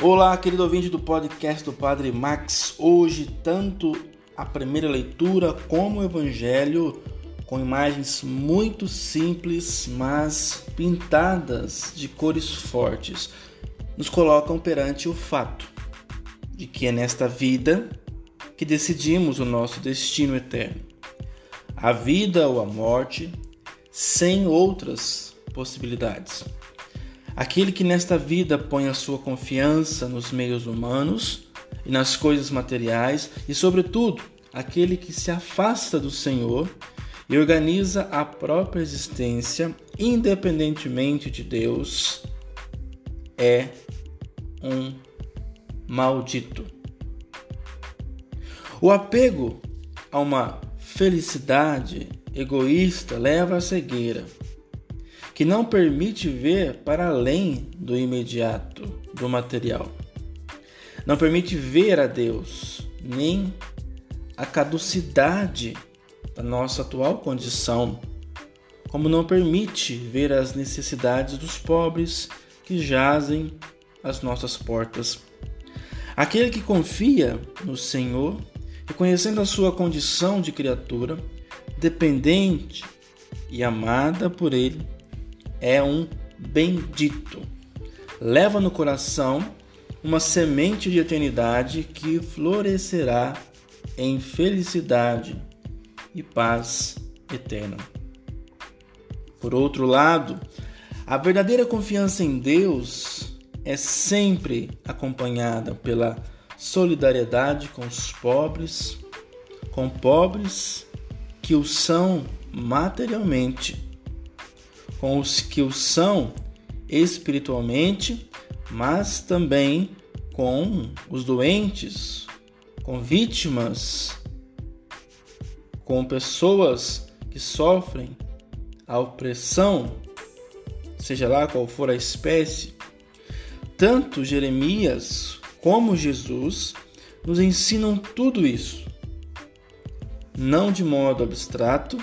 Olá, querido ouvinte do podcast do Padre Max. Hoje, tanto a primeira leitura como o Evangelho, com imagens muito simples, mas pintadas de cores fortes, nos colocam perante o fato de que é nesta vida que decidimos o nosso destino eterno. A vida ou a morte, sem outras possibilidades. Aquele que nesta vida põe a sua confiança nos meios humanos e nas coisas materiais, e, sobretudo, aquele que se afasta do Senhor e organiza a própria existência independentemente de Deus, é um maldito. O apego a uma felicidade egoísta leva à cegueira que não permite ver para além do imediato, do material. Não permite ver a Deus, nem a caducidade da nossa atual condição, como não permite ver as necessidades dos pobres que jazem às nossas portas. Aquele que confia no Senhor, reconhecendo a sua condição de criatura, dependente e amada por Ele, é um bendito. Leva no coração uma semente de eternidade que florescerá em felicidade e paz eterna. Por outro lado, a verdadeira confiança em Deus é sempre acompanhada pela solidariedade com os pobres, com pobres que o são materialmente com os que o são espiritualmente, mas também com os doentes, com vítimas, com pessoas que sofrem a opressão, seja lá qual for a espécie. Tanto Jeremias como Jesus nos ensinam tudo isso, não de modo abstrato,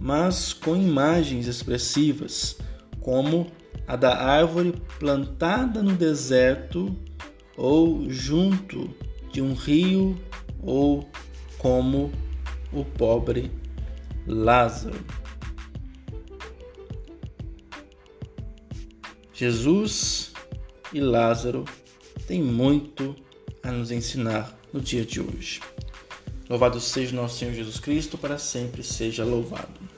mas com imagens expressivas, como a da árvore plantada no deserto ou junto de um rio ou como o pobre Lázaro. Jesus e Lázaro têm muito a nos ensinar no dia de hoje. Louvado seja nosso Senhor Jesus Cristo, para sempre seja louvado.